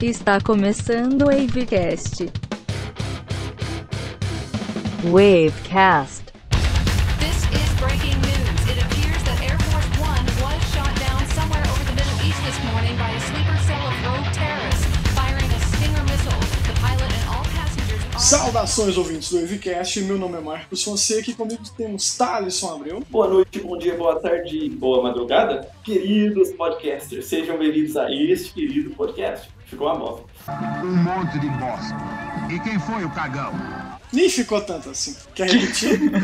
Está começando o Wavecast. Wavecast. This is breaking news. It appears that Air Force One was shot down somewhere over the Middle East this morning by a sleeper cell of rogue terrorists firing a Stinger missile. The pilot and all passengers are. Saudações ouvintes do Evicast, meu nome é Marcos Fonseca e comigo temos Thaleson Abreu. Boa noite, bom dia, boa tarde, boa madrugada. Queridos podcasters, sejam bem-vindos a este querido podcast. Ficou uma bosta. Um monte de bosta. E quem foi o cagão? Nem ficou tanto assim. Quer repetir?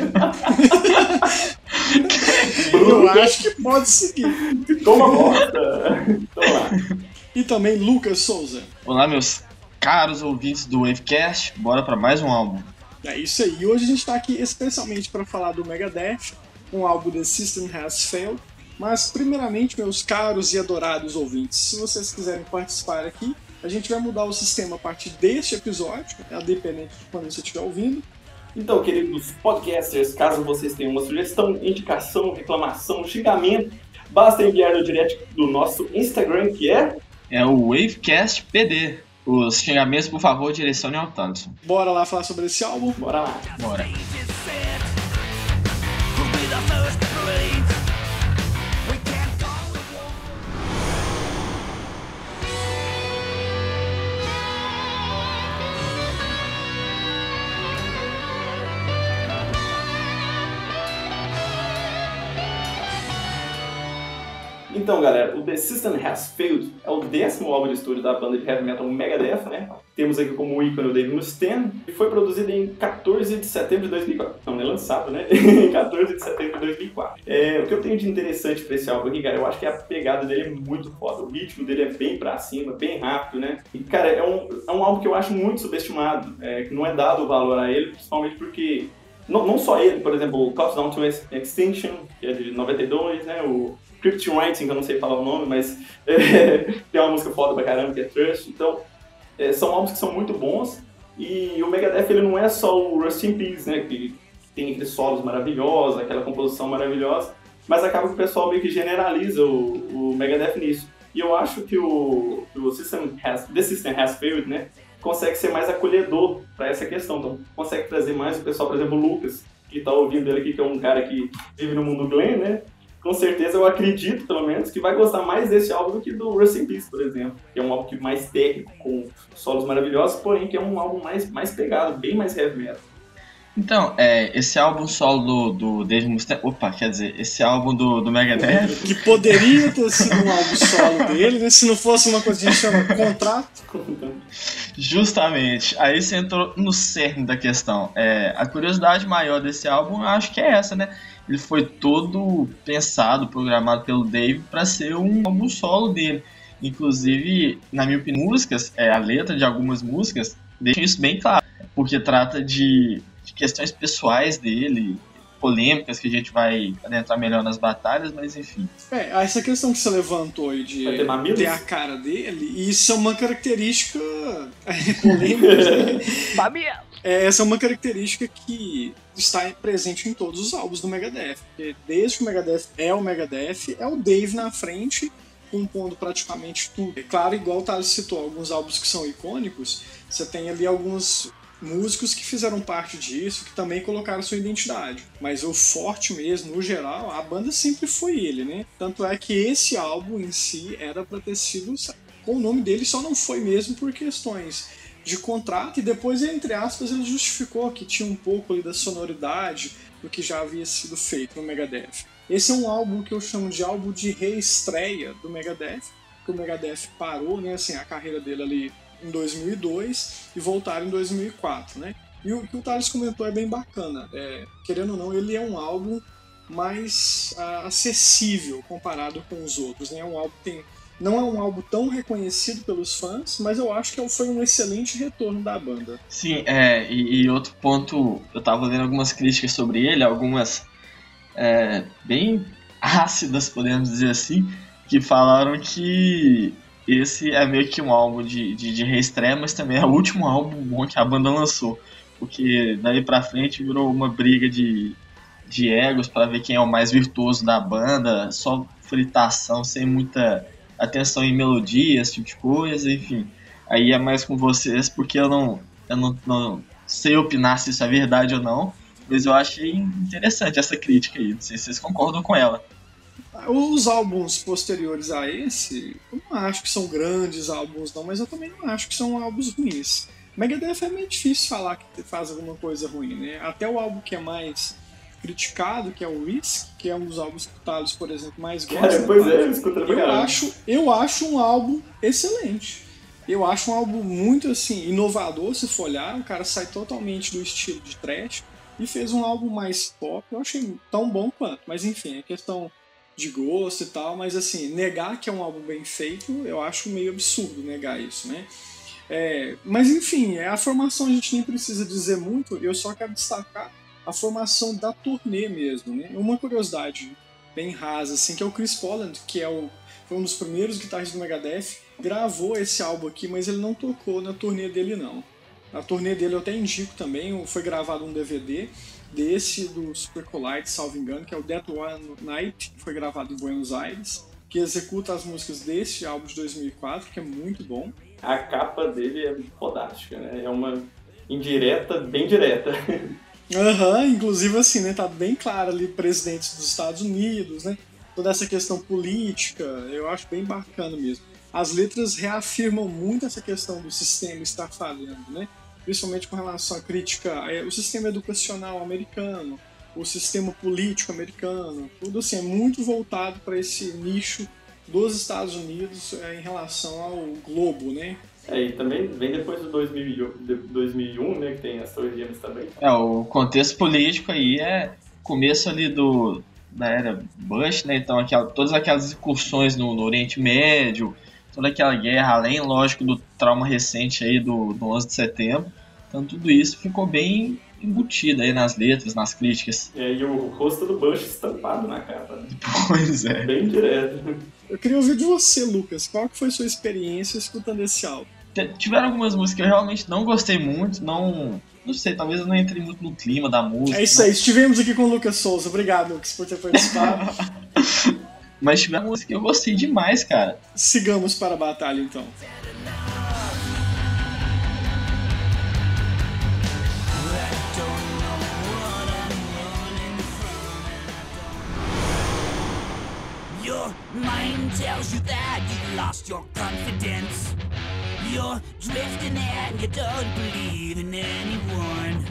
Eu acho que pode seguir. Toma bosta! Toma lá. E também Lucas Souza. Olá, meus caros ouvintes do Wavecast, bora para mais um álbum. É isso aí. E hoje a gente tá aqui especialmente para falar do Megadeth, um álbum The System Has Failed. Mas, primeiramente, meus caros e adorados ouvintes, se vocês quiserem participar aqui, a gente vai mudar o sistema a partir deste episódio, é dependente de quando você estiver ouvindo. Então, queridos podcasters, caso vocês tenham uma sugestão, indicação, reclamação, xingamento, basta enviar no direct do nosso Instagram, que é É o Wavecast PD. Os xingamentos, por favor, direcione ao Thaleson. Bora lá falar sobre esse álbum. Bora lá. Bora. Então, galera, o The System Has Failed é o décimo álbum de estúdio da banda de heavy metal Megadeth, né? Temos aqui como ícone o Dave Mustaine, e foi produzido em 14 de setembro de 2004. Não, não é lançado, né? em 14 de setembro de 2004. É, o que eu tenho de interessante pra esse álbum aqui, cara, eu acho que a pegada dele é muito foda. O ritmo dele é bem pra cima, bem rápido, né? E, cara, é um, é um álbum que eu acho muito subestimado, é, que não é dado valor a ele, principalmente porque não, não só ele, por exemplo, o Countdown to Extinction, que é de 92, né? O Cryptic Writing, que eu não sei falar o nome, mas é, é uma música foda pra caramba, que é Trust. Então, é, são álbuns que são muito bons. E o Megadeth, ele não é só o Rust in Peace, né? Que tem aqueles solos maravilhosos, aquela composição maravilhosa. Mas acaba que o pessoal meio que generaliza o, o Megadeth nisso. E eu acho que o, o System has, The System Has Failed, né? Consegue ser mais acolhedor para essa questão. Então, consegue trazer mais o pessoal, por exemplo, o Lucas, que tá ouvindo ele aqui, que é um cara que vive no mundo Glenn, né? Com certeza eu acredito, pelo menos, que vai gostar mais desse álbum do que do Rust in Peace, por exemplo. Que é um álbum que mais técnico, com solos maravilhosos, porém que é um álbum mais, mais pegado, bem mais heavy metal. Então, é, esse álbum solo do, do Dave Mustaine... Opa, quer dizer, esse álbum do, do Megadeth... Que poderia ter sido um álbum solo dele, né? Se não fosse uma coisa que a gente chama contrato. Justamente, aí você entrou no cerne da questão. É, a curiosidade maior desse álbum, eu acho que é essa, né? Ele foi todo pensado, programado pelo Dave para ser um álbum solo dele. Inclusive, na minha opinião, músicas, é, a letra de algumas músicas deixa isso bem claro, porque trata de, de questões pessoais dele, polêmicas que a gente vai adentrar melhor nas batalhas, mas enfim. É, essa questão que você levantou aí de ter mamilos? ter a cara dele, isso é uma característica é, polêmica. né? É, essa é uma característica que está presente em todos os álbuns do Megadeth. Porque desde que o Megadeth é o Megadeth, é o Dave na frente, compondo praticamente tudo. É claro, igual o Thales citou, alguns álbuns que são icônicos, você tem ali alguns músicos que fizeram parte disso, que também colocaram sua identidade. Mas o forte mesmo, no geral, a banda sempre foi ele, né? Tanto é que esse álbum em si era para ter sido com o nome dele, só não foi mesmo por questões de contrato e depois, entre aspas, ele justificou que tinha um pouco ali da sonoridade do que já havia sido feito no Megadeth. Esse é um álbum que eu chamo de álbum de reestreia do Megadeth, porque o Megadeth parou, né, assim, a carreira dele ali em 2002 e voltaram em 2004, né? E o que o Thales comentou é bem bacana. É, querendo ou não, ele é um álbum mais ah, acessível comparado com os outros. Né? É um álbum que tem não é um álbum tão reconhecido pelos fãs, mas eu acho que foi um excelente retorno da banda. Sim, é, e, e outro ponto, eu tava lendo algumas críticas sobre ele, algumas é, bem ácidas, podemos dizer assim, que falaram que esse é meio que um álbum de, de, de reestreia, mas também é o último álbum bom que a banda lançou. Porque daí pra frente virou uma briga de, de egos para ver quem é o mais virtuoso da banda, só fritação, sem muita atenção em melodia, esse tipo de coisa, enfim. Aí é mais com vocês, porque eu não, eu não, não sei opinar se isso é verdade ou não. Mas eu achei interessante essa crítica aí. Não sei se vocês concordam com ela. Os álbuns posteriores a esse, eu não acho que são grandes álbuns, não, mas eu também não acho que são álbuns ruins. Megadeth é meio difícil falar que faz alguma coisa ruim, né? Até o álbum que é mais criticado, que é o Risk, que é um dos álbuns que o Thales, por exemplo, mais gosta. Pois é, eu escuto eu acho, eu acho um álbum excelente. Eu acho um álbum muito assim inovador, se for olhar, o cara sai totalmente do estilo de trash e fez um álbum mais pop. Eu achei tão bom quanto, mas enfim, é questão de gosto e tal, mas assim, negar que é um álbum bem feito, eu acho meio absurdo negar isso, né? É, mas enfim, é a formação a gente nem precisa dizer muito, eu só quero destacar a formação da turnê mesmo, né? Uma curiosidade bem rasa, assim, que é o Chris Poland, que é o, foi um dos primeiros guitarristas do Megadeth, gravou esse álbum aqui, mas ele não tocou na turnê dele não. Na turnê dele eu até indico também, foi gravado um DVD desse do Super Collide, salvo engano, que é o Dead One Night, que foi gravado em Buenos Aires, que executa as músicas desse álbum de 2004, que é muito bom. A capa dele é fodástica, né? É uma indireta, bem direta. Aham, inclusive assim, né, tá bem claro ali presidentes dos Estados Unidos, né? Toda essa questão política, eu acho bem bacana mesmo. As letras reafirmam muito essa questão do sistema estar falhando, né? Principalmente com relação à crítica ao sistema educacional americano, o sistema político americano, tudo assim, é muito voltado para esse nicho dos Estados Unidos é, em relação ao globo, né? É, e também vem depois do 2001, de 2001 né, que tem as Torres Gêmeas também. É, o contexto político aí é começo ali do da era Bush, né? Então aquela, todas aquelas incursões no, no Oriente Médio, toda aquela guerra, além, lógico, do trauma recente aí do, do 11 de setembro. Então tudo isso ficou bem embutido aí nas letras, nas críticas. E aí o rosto do Bush estampado na capa. Né? Pois é. Bem direto. Eu queria ouvir de você, Lucas. Qual que foi sua experiência escutando esse álbum? Tiveram algumas músicas que eu realmente não gostei muito, não. Não sei, talvez eu não entrei muito no clima da música. É isso aí, estivemos aqui com o Lucas Souza. Obrigado, Lucas, por ter participado. Mas tiveram músicas que eu gostei demais, cara. Sigamos para a batalha, então. Your mind tells you that you've lost your confidence. You're drifting and you don't believe in anyone.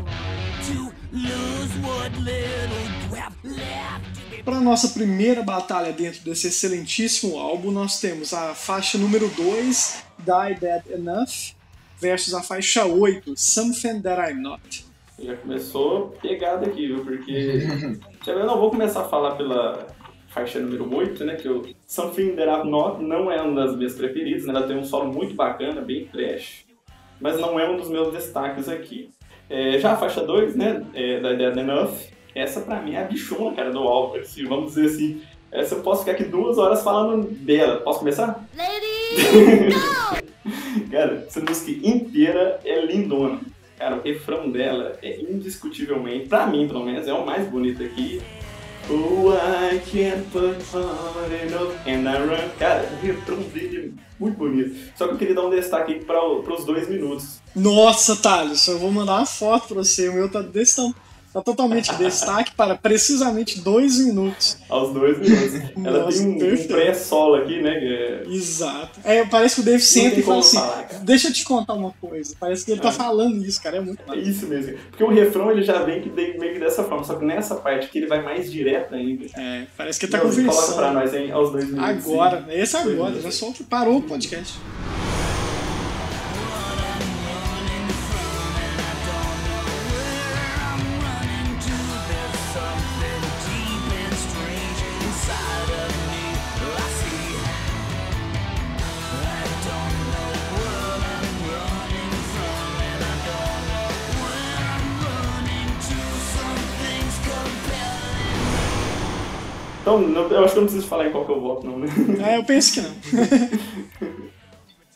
To lose what little you have left. Para nossa primeira batalha dentro desse excelentíssimo álbum, nós temos a faixa número 2, Die Dead Enough, versus a faixa 8, Something That I'm Not. Já começou pegada aqui, viu? Porque. eu não vou começar a falar pela faixa número 8, né? Que o Something That I'm Not não é uma das minhas preferidas, né? Ela tem um solo muito bacana, bem trash. Mas não é um dos meus destaques aqui. É, já a faixa 2, né? É, da Dead Enough, essa pra mim é a bichona, cara, do álbum. Assim, vamos dizer assim. Essa eu posso ficar aqui duas horas falando dela. Posso começar? Cara, essa música inteira é lindona. Cara, o refrão dela é indiscutivelmente, pra mim pelo menos, é o mais bonito aqui. Oh, I can't put on enough and I run. Cara, o refrão dele é muito bonito. Só que eu queria dar um destaque para os dois minutos. Nossa, Thales, eu vou mandar uma foto pra você. O meu tá desse tamanho. Tá totalmente destaque para precisamente dois minutos. Aos dois minutos. Ela Nossa, tem um, um pré-solo aqui, né? é- Exato. É, parece que o Dave senta tem e fala assim: falar. Deixa eu te contar uma coisa. Parece que ele tá É. falando isso, cara. É muito É isso mesmo. Porque o refrão ele já vem que meio que dessa forma, só que nessa parte que ele vai mais direto ainda. É, parece que ele tá Não, Coloca pra conversando. nós hein, aos dois minutos. Agora, esse Dois agora, já solta, parou o podcast. Eu acho que eu não preciso falar em qual que eu voto, não, né? É, eu penso que não.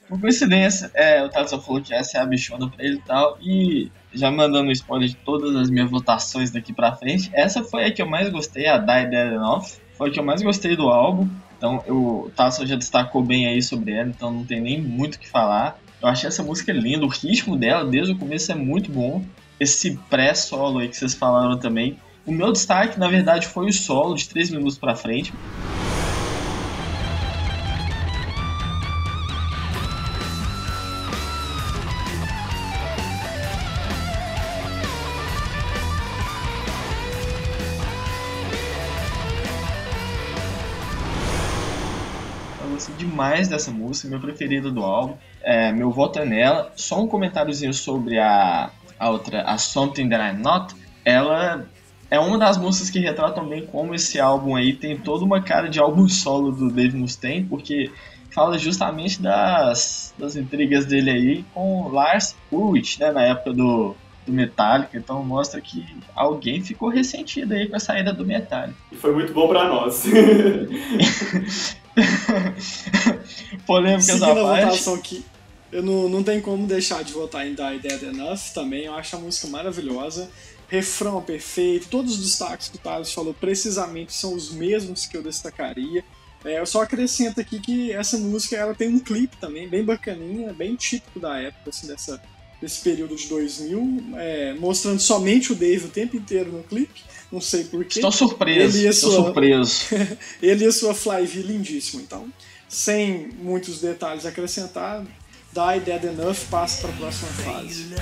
Por coincidência, é, o Tato falou que essa é a bichona pra ele e tal, e já mandando spoiler de todas as minhas votações daqui pra frente, essa foi a que eu mais gostei, a Die Dead Enough, foi a que eu mais gostei do álbum, então eu, o Tasso já destacou bem aí sobre ela, então não tem nem muito o que falar. Eu achei essa música linda, o ritmo dela desde o começo é muito bom. Esse pré-solo aí que vocês falaram também. O meu destaque, na verdade, foi o solo de 3 minutos pra frente. Demais dessa música, meu preferido do álbum. É, meu voto é nela. Só um comentáriozinho sobre a, a outra, a Something That I'm Not. Ela é uma das músicas que retratam bem como esse álbum aí tem toda uma cara de álbum solo do Dave Mustaine, porque fala justamente das, das intrigas dele aí com Lars Ulrich, né, na época do, do Metallica, então mostra que alguém ficou ressentido aí com a saída do Metallica. E foi muito bom pra nós. Polêmicas Seguindo à a parte. votação aqui, eu não, não tem como deixar de votar em Die Dead Enough também. Eu acho a música maravilhosa. Refrão perfeito, todos os destaques que o Thales falou precisamente são os mesmos que eu destacaria. É, eu só acrescento aqui que essa música ela tem um clipe também bem bacaninha, bem típico da época, assim, dessa, desse período de 2000, é, mostrando somente o Dave o tempo inteiro no clipe. Não sei porquê. Estou surpreso, Ele estou sua- surpreso. Ele e a sua Flyvie lindíssimo. Então, sem muitos detalhes a acrescentar, Die Dead Enough passa para a próxima fase.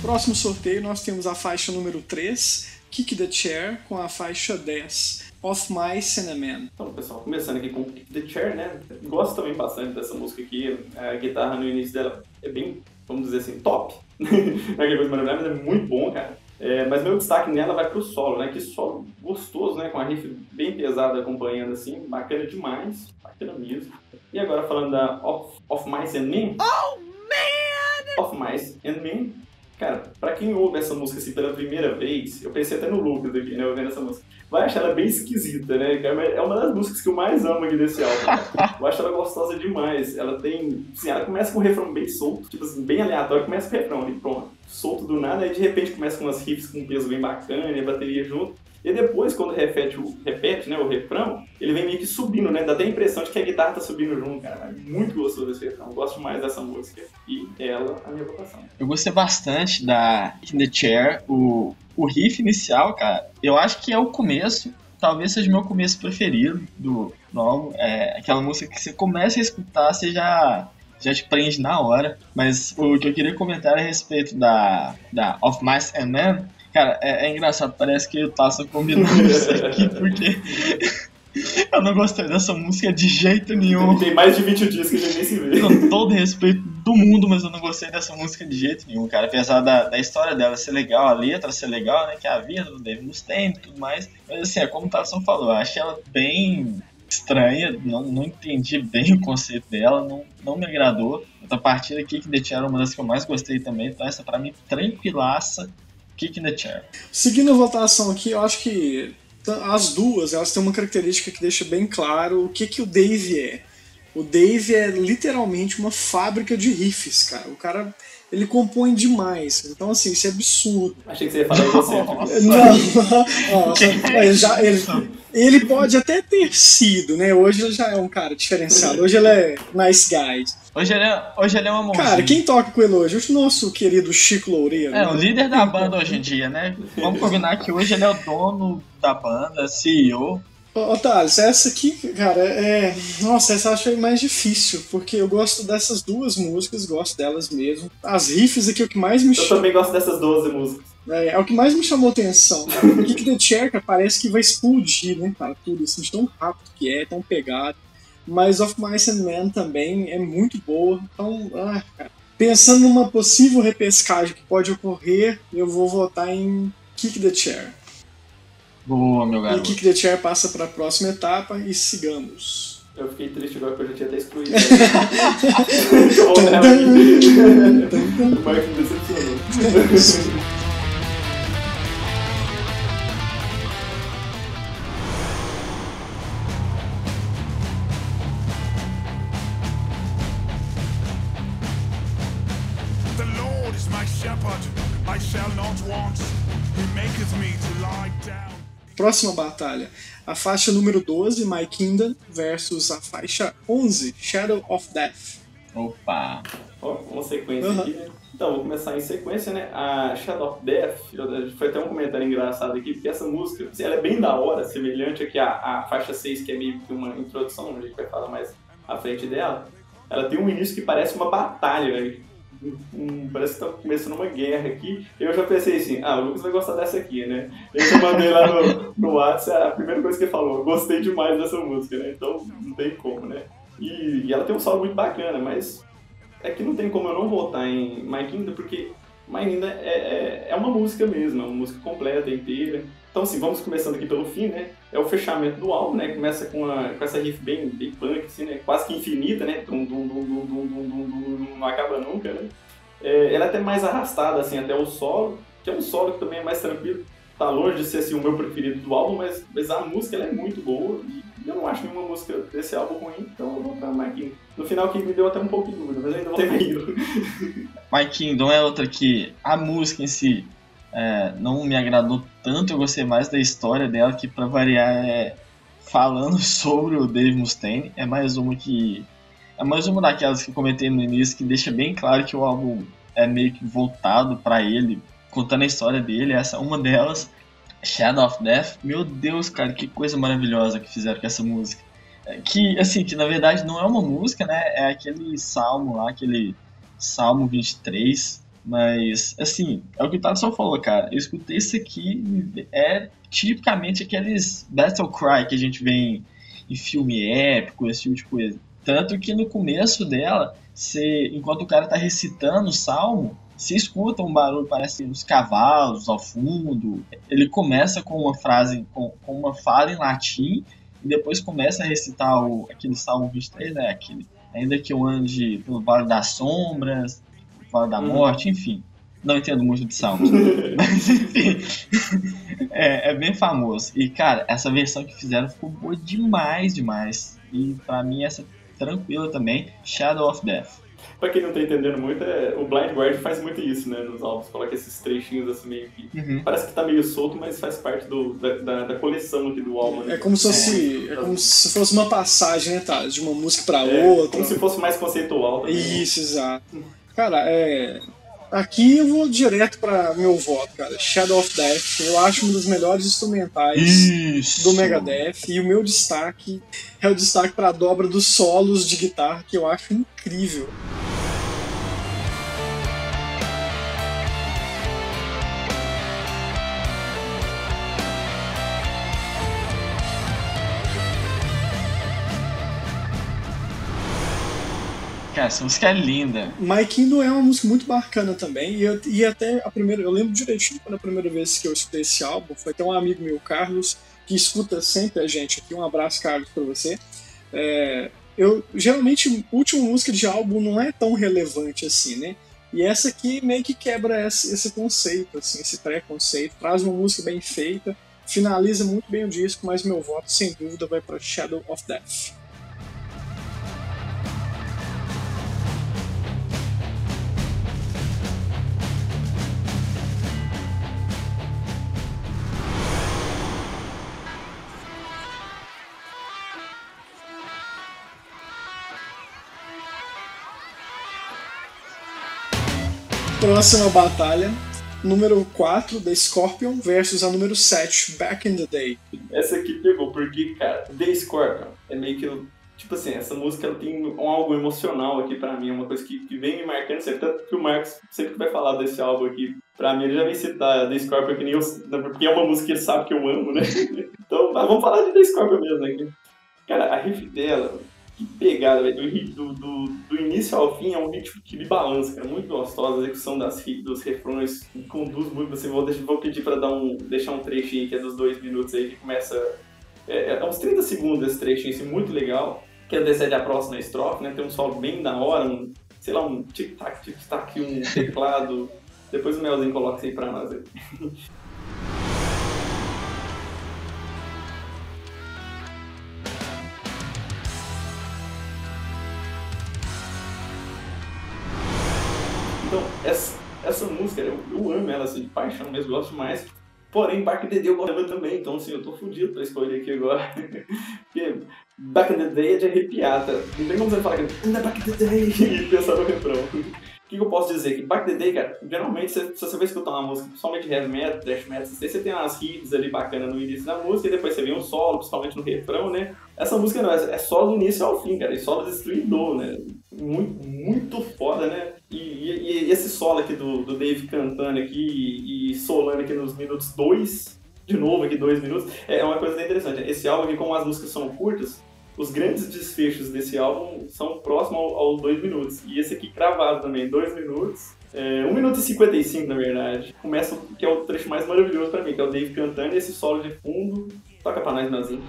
Próximo sorteio, nós temos a faixa número 3, Kick the Chair, com a faixa 10, Of My Cinnamon. Então, pessoal, começando aqui com The Chair, né? Gosto também bastante dessa música aqui. A guitarra no início dela é bem, vamos dizer assim, top. Não é aquela coisa maravilhosa, mas é muito bom, cara. É, mas meu destaque nela vai pro solo, né? Que solo gostoso, né? Com a riff bem pesada acompanhando, assim. Bacana demais. Bacana mesmo. E agora falando da Of, of Mice and Men. Oh, man! Of Mice and Men. Cara, pra quem ouve essa música assim pela primeira vez, eu pensei até no Lucas aqui, né? Ouvindo essa música vai achar ela bem esquisita, né? É uma das músicas que eu mais amo aqui desse álbum. Eu acho ela gostosa demais. Ela tem. Assim, ela começa com um refrão bem solto, tipo assim, bem aleatório, começa com o refrão ali, pronto. Solto do nada, aí de repente começa com umas riffs com um peso bem bacana e a bateria junto. E depois, quando repete o, repete, né, o refrão, ele vem meio que subindo, né? Dá até a impressão de que a guitarra tá subindo junto, cara. É muito gostoso esse refrão. Gosto mais dessa música. E ela, a minha votação. Eu gostei bastante da In the Chair, o, o riff inicial, cara. Eu acho que é o começo, talvez seja o meu começo preferido do, álbum. É aquela música que você começa a escutar, você já, já te prende na hora. Mas o que eu queria comentar é a respeito da, da Of Mice and Men. Cara, é, é engraçado, parece que o Taça combinou isso aqui, porque eu não gostei dessa música de jeito nenhum. Tem mais de 20 dias que a gente nem se vê. Com todo respeito do mundo, mas eu não gostei dessa música de jeito nenhum, cara. Apesar da, da história dela ser legal, a letra ser legal, né? Que é a vida do Dave Mustaine e tudo mais. Mas assim, é como o Tasson falou, eu achei ela bem estranha, não, não entendi bem o conceito dela, não, não me agradou. Outra partida, the Chair é uma das que eu mais gostei também, então essa pra mim, tranquilaça, Kick the Chair. Seguindo a votação aqui, eu acho que as duas elas têm uma característica que deixa bem claro o que, que o Dave é. O Dave é literalmente uma fábrica de riffs, cara. O cara ele compõe demais. Então, assim, isso é absurdo. Achei que você ia falar você. Não, ele, já- ele- ele pode até ter sido, né? Hoje ele já é um cara diferenciado. Hoje ele é nice guy. Hoje ele é, hoje ele é uma mãozinha. Cara, quem toca com ele hoje? O nosso querido Chico Loureiro. É, né? o líder da banda hoje em dia, né? Vamos combinar que hoje ele é o dono da banda, CEO. Ô, Thales, essa aqui, cara, é. Nossa, essa eu achei mais difícil, porque eu gosto dessas duas músicas, gosto delas mesmo. As riffs aqui é o que mais me Eu chama. também gosto dessas 12 músicas. É, é o que mais me chamou atenção. O Kick the cara, parece que vai explodir, né, cara? Tudo assim, de tão rápido que é, tão pegado. Mas Of Mice and Men também é muito boa. Então, ah, cara. Pensando numa possível repescagem que pode ocorrer, eu vou votar em Kick the Chair. Boa, meu E garoto. Kick the Chair passa para a próxima etapa e sigamos. Eu fiquei triste agora porque eu já tinha até excluído. O Mark me decepcionou. Próxima batalha. A faixa número 12, My Kingdom, versus a faixa 11, Shadow of Death. Opa! Ó, uma sequência Uhum. aqui, né? Então, vou começar em sequência, né? A Shadow of Death, eu- foi até um comentário engraçado aqui, porque essa música, assim, ela é bem da hora, semelhante aqui à, à faixa 6, que é meio que uma introdução, a gente vai falar mais à frente dela. Ela tem um início que parece uma batalha, velho. Um- parece que tá começando uma guerra aqui. Eu já pensei assim, ah, o Lucas vai gostar dessa aqui, né? Eu mandei lá no, no WhatsApp, a primeira coisa que ele falou, gostei demais dessa música, né? Então, não tem como, né? E, e ela tem um solo muito bacana, mas é que não tem como eu não votar em My Kingdom, porque My Kingdom é, é, é uma música mesmo, é uma música completa, inteira. Então, assim, vamos começando aqui pelo fim, né? É o fechamento do álbum, né? Começa com, com essa riff bem, bem punk, assim, né? Quase que infinita, né? Dum, dum, dum, dum, dum, dum, dum, dum, não acaba nunca, né? É, ela é até mais arrastada, assim, até o solo, que é um solo que também é mais tranquilo. Tá longe de ser, assim, o meu preferido do álbum, mas, mas a música, ela é muito boa. E eu não acho nenhuma música desse álbum ruim, então eu vou pra Kingdom. No final, que me deu até um pouco de dúvida, mas ainda vou ter ido. My Kingdom é outra que a música em si é, não me agradou tanto, eu gostei mais da história dela, que pra variar é falando sobre o Dave Mustaine. É mais uma que. É mais uma daquelas que eu comentei no início que deixa bem claro que o álbum é meio que voltado pra ele, contando a história dele. Essa é uma delas. Shadow of Death, meu Deus, cara, que coisa maravilhosa que fizeram com essa música. É, Que, assim, que na verdade não é uma música, né? É aquele salmo lá, aquele Salmo 23. Mas, assim, é o que o Thaleson falou, cara. Eu escutei isso aqui, é tipicamente aqueles Battle Cry que a gente vê em, em filme épico, esse tipo de coisa. Tanto que no começo dela, você, enquanto o cara tá recitando o salmo, você escuta um barulho, parece os cavalos ao fundo. Ele começa com uma frase, com, com uma fala em latim, e depois começa a recitar o, aquele salmo 23, né? Aquele, ainda que eu ande pelo vale das sombras, vale da Uhum. morte, enfim. Não entendo muito de salmos. Mas enfim. É, é bem famoso. E, cara, essa versão que fizeram ficou boa demais, demais. E pra mim essa tranquila também, Shadow of Death. Pra quem não tá entendendo muito, é, o Blind Guardian faz muito isso, né, nos álbuns. Coloca esses trechinhos assim meio que... Uhum. Parece que tá meio solto, mas faz parte do, da, da, da coleção aqui do álbum. né? É como se fosse, é como se fosse uma passagem, né, tá? De uma música pra É, outra. Como se fosse mais conceitual também. Isso, exato. Cara, é. Aqui eu vou direto pra meu voto, cara. Shadow of Death. Eu acho um dos melhores instrumentais Isso! do Megadeth. E o meu destaque é o destaque pra dobra dos solos de guitarra, que eu acho incrível. Cara, essa música é linda. My Kingdom é uma música muito bacana também. E, eu, e até a primeira. Eu lembro direitinho quando a primeira vez que eu escutei esse álbum. Foi até um amigo meu, Carlos, que escuta sempre a gente aqui. Um abraço, Carlos, pra você. É, eu geralmente última música de álbum não é tão relevante assim, né? E essa aqui meio que quebra esse, esse conceito, assim, esse preconceito, traz uma música bem feita, finaliza muito bem o disco, mas meu voto sem dúvida vai para Shadow of Death. Próxima batalha, número 4 da Scorpion versus a número 7, Back in the Day. Essa aqui pegou, porque, cara, The Scorpion é meio que. Tipo assim, essa música ela tem um algo emocional aqui pra mim, é uma coisa que, que vem me marcando sempre. Tanto que o Marcos sempre que vai falar desse álbum aqui, pra mim ele já vem citar The Scorpion, que nem eu, porque é uma música que ele sabe que eu amo, né? Então, mas vamos falar de The Scorpion mesmo aqui. Cara, a riff dela, que pegada, velho, do, do, do, início ao fim é um ritmo que me balança, cara, muito gostosa, a execução das, dos refrões conduz muito, assim, vou, vou pedir pra dar um, deixar um trechinho que é dos dois minutos aí, que começa, é, é uns 30 segundos esse trechinho, assim, muito legal, que antecede a próxima estrofe, né, tem um solo bem da hora, um, sei lá, um tic-tac, tic-tac, um teclado, depois o Melzinho coloca isso aí pra nós essa, essa música, eu, eu amo ela assim, de paixão mesmo, gosto mais. Porém, Back in the Day eu gosto também, então assim, eu tô fudido pra escolher aqui agora. Porque Back in the Day é de arrepiar, tá? Não tem como você falar que ainda Back in the Day e pensar no refrão. O que, que eu posso dizer? Que Back in the Day, cara, geralmente se, você vai escutar uma música, principalmente heavy metal, thrash metal, você tem umas hits ali bacanas no início da música e depois você vem um solo, principalmente no refrão, né? Essa música não, é solo do início ao fim, cara, e solo destruidor, né? Muito, muito foda, né? E, e, e esse solo aqui do, do Dave cantando aqui e, e solando aqui nos minutos 2, de novo aqui, dois minutos, é uma coisa interessante. Esse álbum aqui, como as músicas são curtas, os grandes desfechos desse álbum são próximos ao- aos dois minutos. E esse aqui cravado também, dois minutos. É, 1 minuto e 55, na verdade. Começa o que é o trecho mais maravilhoso pra mim, que é o Dave cantando e esse solo de fundo. Toca pra nós, Nazinho.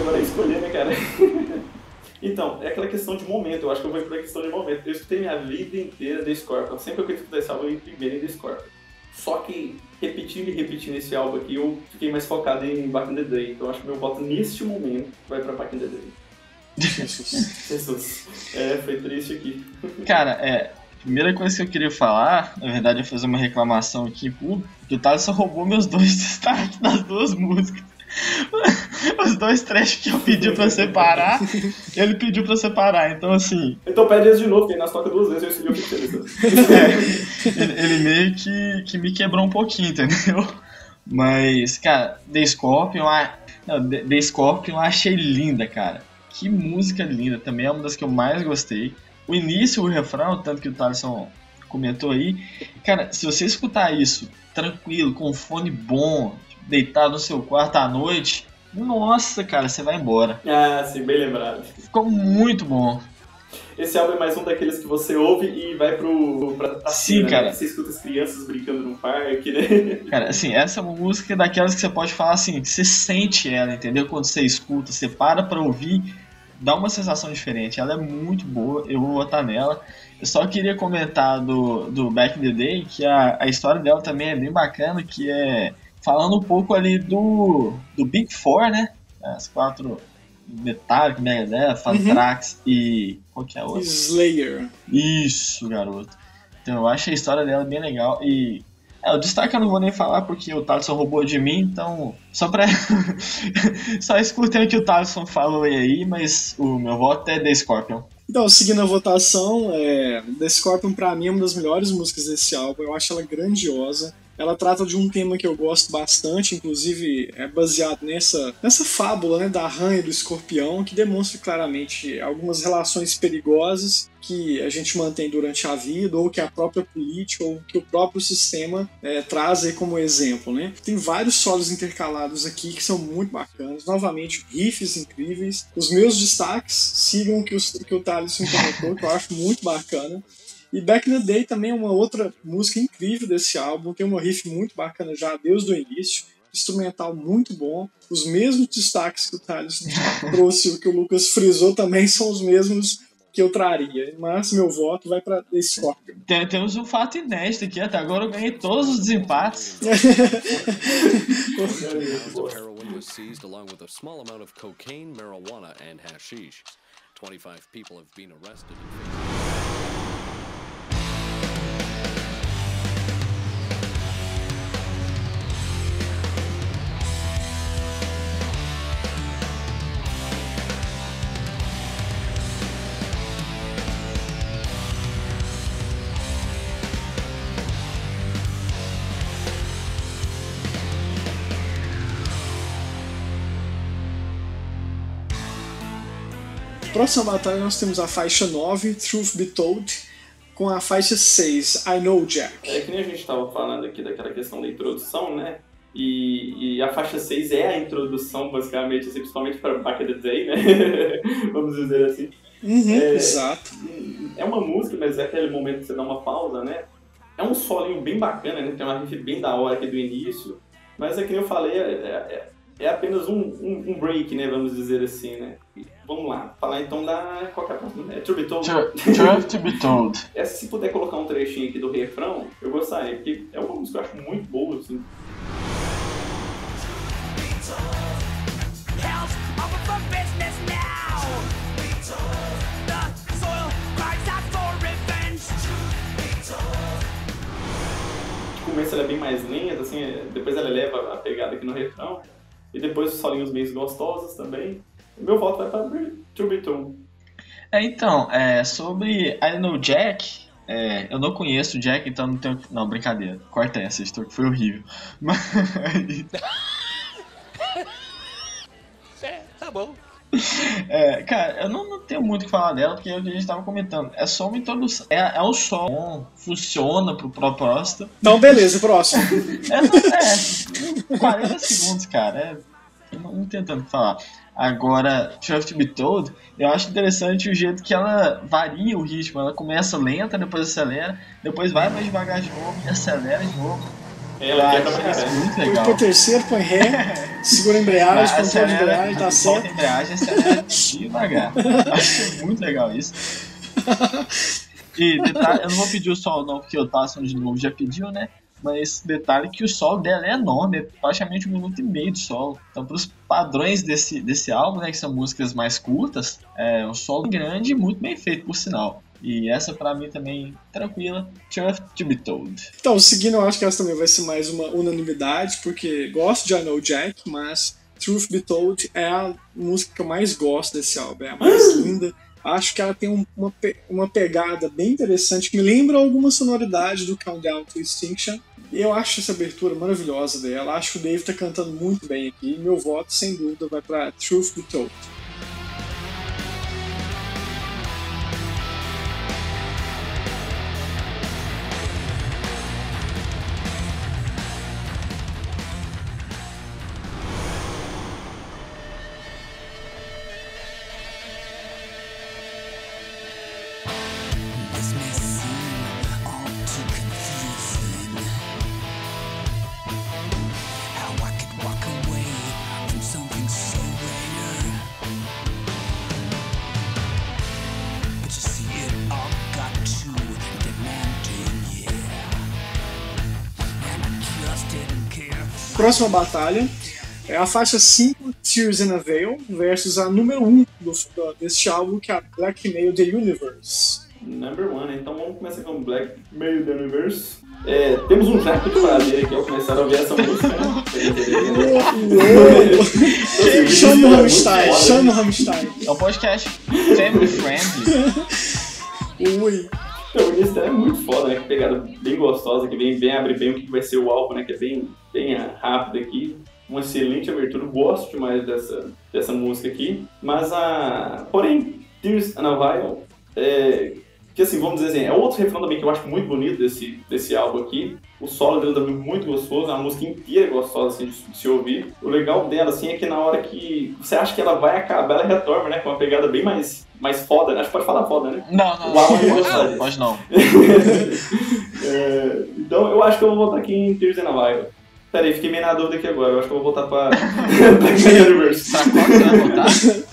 Agora é escolher, né, cara? então, é aquela questão de momento. Eu acho que eu vou por questão de momento. Eu escutei minha vida inteira The Scorpion. Sempre que eu escutar esse álbum, eu ia primeiro em The Scorpion. Só que, repetindo e repetindo esse álbum aqui, eu fiquei mais focado em Back in the Day. Então, acho que meu voto neste momento vai pra Back in the Day. Jesus. É, foi triste aqui. Cara, é. Primeira coisa que eu queria falar, na verdade, é fazer uma reclamação aqui em público, que o Thales só roubou meus dois destaques das duas músicas. Os dois trechos que eu pedi pra separar, ele pediu pra separar. Então, assim, Então pede esse de novo, que aí nós toca duas vezes, eu escolhi o que feliz. é, ele, ele meio que, que me quebrou um pouquinho, entendeu? Mas, cara, The Scorpion, a- não, The The Scorpion eu achei linda, cara. Que música linda, também é uma das que eu mais gostei. O início, o refrão, tanto que o Thaleson comentou aí. Cara, se você escutar isso tranquilo, com um fone bom, deitado no seu quarto à noite, nossa, cara, você vai embora. Ah, sim, bem lembrado. Ficou muito bom. Esse álbum é mais um daqueles que você ouve e vai pro. pra, pra Sim, cena, cara. Né? Você escuta as crianças brincando num parque, né? Cara, assim, essa é música daquelas que você pode falar assim, você sente ela, entendeu? Quando você escuta, você para pra ouvir, dá uma sensação diferente. Ela é muito boa, eu vou votar nela. Eu só queria comentar do, do Back in the Day, que a, a história dela também é bem bacana, que é falando um pouco ali do, do Big Four, né? As quatro Metallica, Megadeth, Anthrax e... qual que é a outra? Slayer. Isso, garoto. Então eu acho a história dela bem legal e. É, o destaque eu não vou nem falar porque o Thaleson roubou de mim, então. Só pra. só escutem o que o Thaleson falou aí, mas o meu voto é The Scorpion. Então, seguindo a votação, é, The Scorpion pra mim é uma das melhores músicas desse álbum. Eu acho ela grandiosa. Ela trata de um tema que eu gosto bastante, inclusive é baseado nessa, nessa fábula né, da rã e do escorpião, que demonstra claramente algumas relações perigosas que a gente mantém durante a vida, ou que a própria política, ou que o próprio sistema é, traz como exemplo. Né? Tem vários solos intercalados aqui que são muito bacanas. Novamente, riffs incríveis. Os meus destaques sigam o que, os, que o Thaleson comentou, que eu acho muito bacana. E Back in the Day também é uma outra música incrível desse álbum, tem uma riff muito bacana já desde o início, instrumental muito bom. Os mesmos destaques que o Thales trouxe, o que o Lucas frisou também são os mesmos que eu traria. Mas meu voto vai para The Scorpion. Tem- temos um fato inédito aqui, até agora eu ganhei todos os desempates. heroin was seized along with a small amount of cocaine, marijuana, and hashish. 25 people have been arrested. Próxima batalha nós temos a faixa 9, Truth Be Told, com a faixa 6, I Know Jack. É que nem a gente estava falando aqui daquela questão da introdução, né? E, e a faixa 6 é a introdução, basicamente, assim, principalmente para Back the Day, né? Vamos dizer assim. Uhum, É. Exato. É uma música, mas é aquele momento que você dá uma pausa, né? É um solinho bem bacana, né? Tem uma riff bem da hora aqui do início. Mas é que nem eu falei, é, é- é apenas um, um, um break, né? Vamos dizer assim, né? Vamos lá. Falar então da. Qual que é a próxima? É Truth Be Told. Tru- Truth to be told. Essa, se puder colocar um trechinho aqui do refrão, eu gostaria, porque é uma música que eu acho muito boa, assim. No começo ela é bem mais lenta, assim, é- depois ela eleva a pegada aqui no refrão. E depois os solinhos meio gostosos também. Meu voto vai Be Told. É, então, é, sobre I Know Jack, é, eu não conheço o Jack, então não tenho. Não, brincadeira. Corta essa história que foi horrível. Mas. É, tá bom. É, cara, eu não, não tenho muito o que falar dela, porque é o que a gente tava comentando. É só uma introdução. É, é um som, funciona pro propósito. Então, beleza, próximo. É, não- é 40 segundos, cara. É, não, não tenho tanto o que falar. Agora, Truth to Be Told, eu acho interessante o jeito que ela varia o ritmo. Ela começa lenta, depois acelera, depois vai mais devagar de novo e acelera de novo. Ela mais isso velho. muito Põe legal. pro terceiro, põe ré, segura a embreagem, Vai, controle de embreagem, volta certo. a embreagem, acelera devagar. Acho muito legal isso. E detalhe, eu não vou pedir o sol não, porque o Tasson de novo já pediu, né? Mas detalhe que o solo dela é enorme, é praticamente um minuto e meio de solo. Então, para os padrões desse, desse álbum, né, que são músicas mais curtas, é um solo grande e muito bem feito, por sinal. E essa pra mim também tranquila, Truth to be Told. Então, seguindo, eu acho que essa também vai ser mais uma unanimidade, porque gosto de I Know Jack, mas Truth Be Told é a música que eu mais gosto desse álbum, é a mais linda. Acho que ela tem um- uma, uma pegada bem interessante, que me lembra alguma sonoridade do Countdown to Extinction. Eu acho essa abertura maravilhosa dela. Acho que o Dave tá cantando muito bem aqui. Meu voto, sem dúvida, vai para Truth Be Told. Próxima batalha é a faixa 5, Tears in a Veil, versus a número 1 do, do, deste álbum, que é a Blackmail The Universe. Number one, então vamos começar com Black Meio the Universe. É, temos um jato de prazer aqui ao começar a ouvir essa música, né? Chama o Rammstein, chama o Rammstein. É um podcast family friendly. Ui. Então, o início é muito foda, né? Que pegada bem gostosa, que bem, bem abre bem o que vai ser o álbum, né? Que é bem, bem rápido aqui. Uma excelente abertura, eu gosto demais dessa, dessa música aqui. Mas a. Porém, Tears and a Vial, é, que assim, vamos dizer assim, é outro refrão também que eu acho muito bonito desse, desse álbum aqui. O solo dele também é muito gostoso, a música inteira é gostosa assim, de, se ouvir. O legal dela assim, é que na hora que você acha que ela vai acabar, ela retorna, né? Com uma pegada bem mais, mais foda, né? Acho que pode falar foda, né? Não, não, não, pode gostoso. não. É, então eu acho que eu vou votar aqui em Tears in a Vial. Pera aí, fiquei meio na dúvida aqui agora. Eu acho que eu vou votar pra Black Man Universe. Pra qual que você vai votar?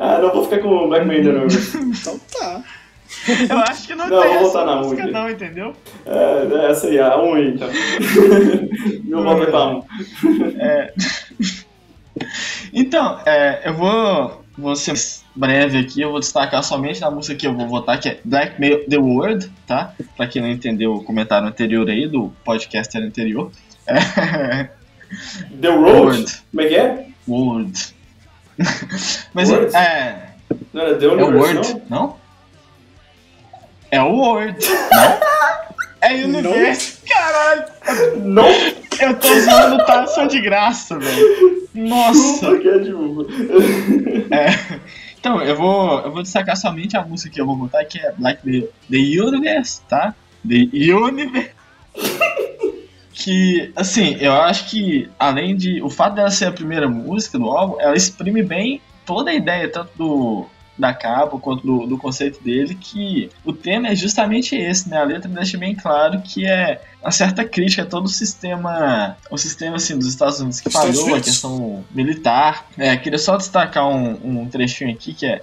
Ah, não, vou ficar com Black Man Universe. Então tá. Eu acho que não, Não, tem vou votar na música não, entendeu? É, essa aí, a 1 aí, então. Meu voto é pra 1. Então, é, eu vou, vou ser breve aqui, eu vou destacar somente na música que eu vou votar, que é Black Mail The World, tá? Pra quem não entendeu o comentário anterior aí, do podcaster anterior. É, The Road? World. Como é que é? World. Mas World? é. Não era The É o Universe, Word, não? É o Word, não? É Universe, caralho! Não? Eu tô usando tá só de graça, velho. Nossa! Que é de. É, então, eu vou, eu vou destacar somente a música que eu vou botar, que é Black the, the Universe, tá? The Universe. Que, assim, eu acho que, além de. O fato dela ser a primeira música do álbum, ela exprime bem toda a ideia, tanto do, da capa, quanto do, do conceito dele, que o tema é justamente esse, né? A letra deixa bem claro que é uma certa crítica a todo o sistema, o sistema assim dos Estados Unidos que falhou, a questão militar. É, queria só destacar um, um trechinho aqui que é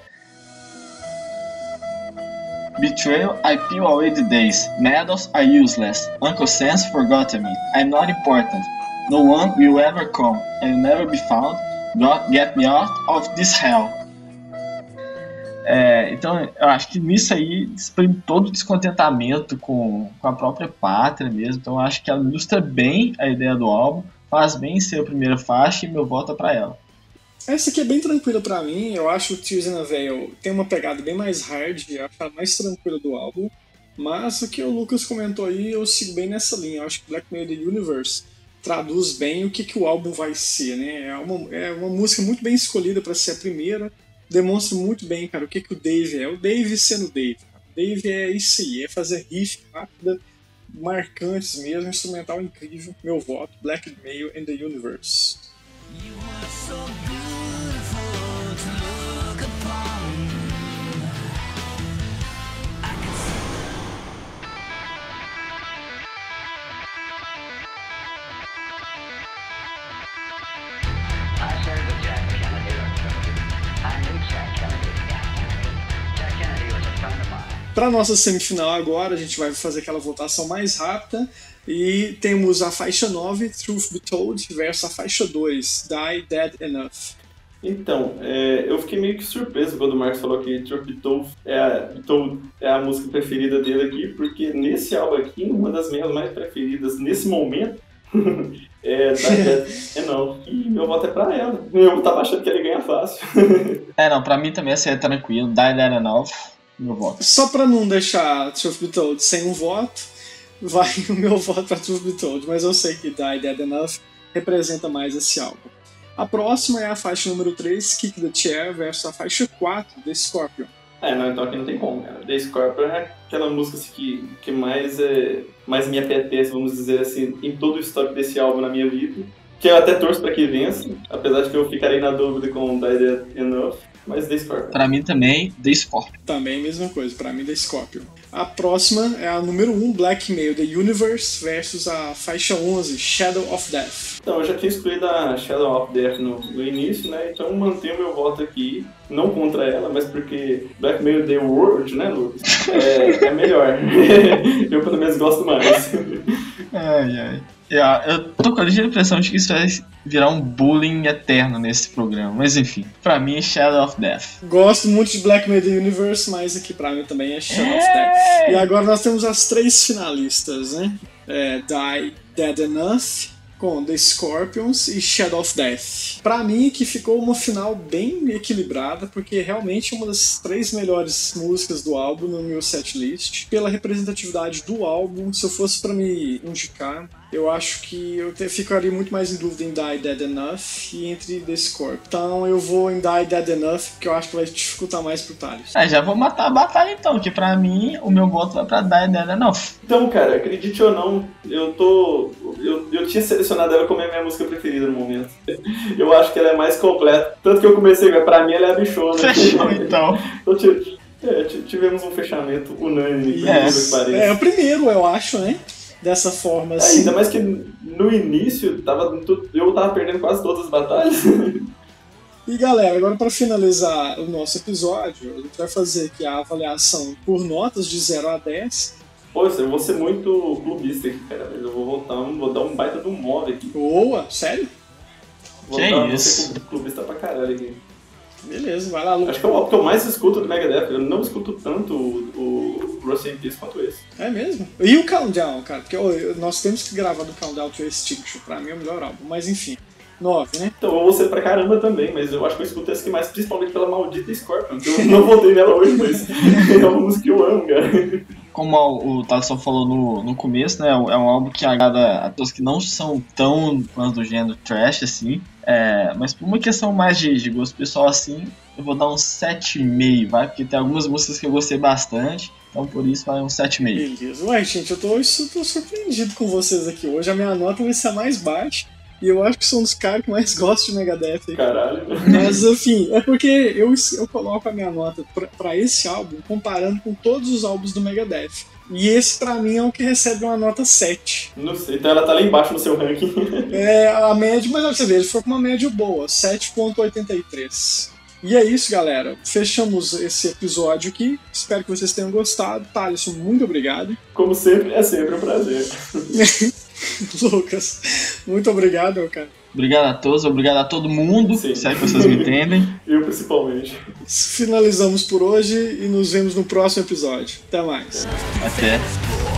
Betrayal, I peel away the days. Medals are useless. Uncle Sam's forgotten me. I'm not important. No one will ever come. I'll never be found. God get me out of this hell. É, então, eu acho que nisso aí exprime todo o descontentamento com, com a própria pátria mesmo. Então, eu acho que ela ilustra bem a ideia do álbum, faz bem ser a primeira faixa e meu voto é pra ela. Essa aqui é bem tranquila pra mim. Eu acho o Tears in a Veil tem uma pegada bem mais hard, eu acho ela mais tranquila do álbum. Mas o que o Lucas comentou aí, eu sigo bem nessa linha. Eu acho que Black Mirror Universe traduz bem o que, que o álbum vai ser, né? É uma, é uma música muito bem escolhida para ser a primeira. Demonstra muito bem, cara, o que, que o Dave é. O Dave sendo Dave. O Dave é isso aí, é fazer riff rápida, marcantes mesmo, instrumental incrível. Meu voto, Black Mail in the Universe. Para nossa semifinal agora, a gente vai fazer aquela votação mais rápida e temos a faixa 9, Truth Be Told, versus a faixa 2, Die Dead Enough. Então, é, eu fiquei meio que surpreso quando o Marcos falou que Truth Be Told é a, Told é a música preferida dele aqui, porque nesse álbum aqui, uma das minhas mais preferidas nesse momento é Die Dead Enough. E meu voto é pra ela. Eu tava achando que ele ganha fácil. é, não, pra mim também essa é tranquilo, Die Dead Enough meu voto. Só para não deixar Truth Be Told sem um voto, vai o meu voto para Truth Be Told, mas eu sei que Die Dead Enough representa mais esse álbum. A próxima é a faixa número 3, Kick the Chair, versus a faixa 4, The Scorpion. É, não, então aqui não tem como, cara. The Scorpion é aquela música assim, que, que mais, é, mais me apetece, vamos dizer assim, em todo o histórico desse álbum na minha vida. Que eu até torço para que vença, apesar de que eu ficarei na dúvida com Die Dead Enough. Mas The Scorpion. Pra mim também, The Scorpion. Também mesma coisa, pra mim The Scorpion. A próxima é a número 1, Blackmail The Universe versus a faixa 11, Shadow of Death. Então, eu já tinha escolhido a Shadow of Death no, no início, né? Então mantenho meu voto aqui, não contra ela, mas porque Blackmail The World, né, Lucas? É, é melhor. eu pelo menos gosto mais. Ai, ai. Yeah, eu tô com a ligeira impressão de que isso vai virar um bullying eterno nesse programa. Mas enfim, pra mim é Shadow of Death. Gosto muito de Black Mirror Universe, mas aqui pra mim também é Shadow é... of Death. E agora nós temos as três finalistas, né? É, Die Dead Enough, com The Scorpions e Shadow of Death. Para mim, que ficou uma final bem equilibrada, porque realmente é uma das três melhores músicas do álbum no meu setlist. Pela representatividade do álbum, se eu fosse para me indicar, eu acho que eu ficaria muito mais em dúvida em Die Dead Enough e entre The Scorp. Então eu vou em Die Dead Enough, porque eu acho que vai dificultar mais pro Thales. É, já vou matar a batalha então, que pra mim o meu voto vai pra Die Dead Enough. Então, cara, acredite ou não, eu tô. Eu, tinha selecionado ela como a minha música preferida no momento. Eu acho que ela é mais completa. Tanto que eu comecei, pra mim ela é a bichona. Fechou então. então é, tivemos um fechamento unânime. É, é o primeiro, eu acho, né? dessa forma. É, assim. ainda mais que no início tava, eu tava perdendo quase todas as batalhas. E galera, agora para finalizar o nosso episódio, a gente vai fazer aqui a avaliação por notas de 0 a 10. Pô, eu vou ser muito clubista aqui, cara, mas eu vou voltar, vou dar um baita de um modo aqui. Boa, sério? Vou que dar, isso? Vou ser clubista pra caralho aqui. Beleza, vai lá, Lucas. Acho que é o que eu mais escuto do Megadeth. Eu não escuto tanto o, o Rust in Peace quanto esse. É mesmo? E o Countdown, cara? Porque nós temos que gravar do Countdown to Extinction. Pra mim é o melhor álbum. Mas enfim. 9, né? Então eu vou ser pra caramba também, mas eu acho que eu escuto esse que mais, principalmente pela maldita Scorpion. Eu não voltei nela hoje, mas é uma música que eu amo, cara. Como o Thaleson falou no, no começo, né? É um álbum que agrada a todos que não são tão fãs do gênero trash, assim. É, mas por uma questão mais de, de gosto pessoal assim, eu vou dar um 7,5, vai? Porque tem algumas músicas que eu gostei bastante. Então por isso vai um 7,5. Beleza. Ué, gente, eu tô, eu tô surpreendido com vocês aqui hoje. A minha nota vai ser mais baixa. E eu acho que sou um dos caras que mais gosto de Megadeth. Caralho. Mas, enfim, é porque eu, eu coloco a minha nota pra esse álbum comparando com todos os álbuns do Megadeth. E esse, pra mim, é o que recebe uma nota 7. Não sei, então ela tá lá embaixo no seu ranking. É, a média, mas você vê, ele foi com uma média boa, 7.83. E é isso, galera. Fechamos esse episódio aqui. Espero que vocês tenham gostado. Thaleson, muito obrigado. Como sempre, é sempre um prazer. Lucas, muito obrigado, meu cara. Obrigado a todos, obrigado a todo mundo, Sim. se é que vocês me entendem. Eu principalmente. Finalizamos por hoje e nos vemos no próximo episódio. Até mais. Até.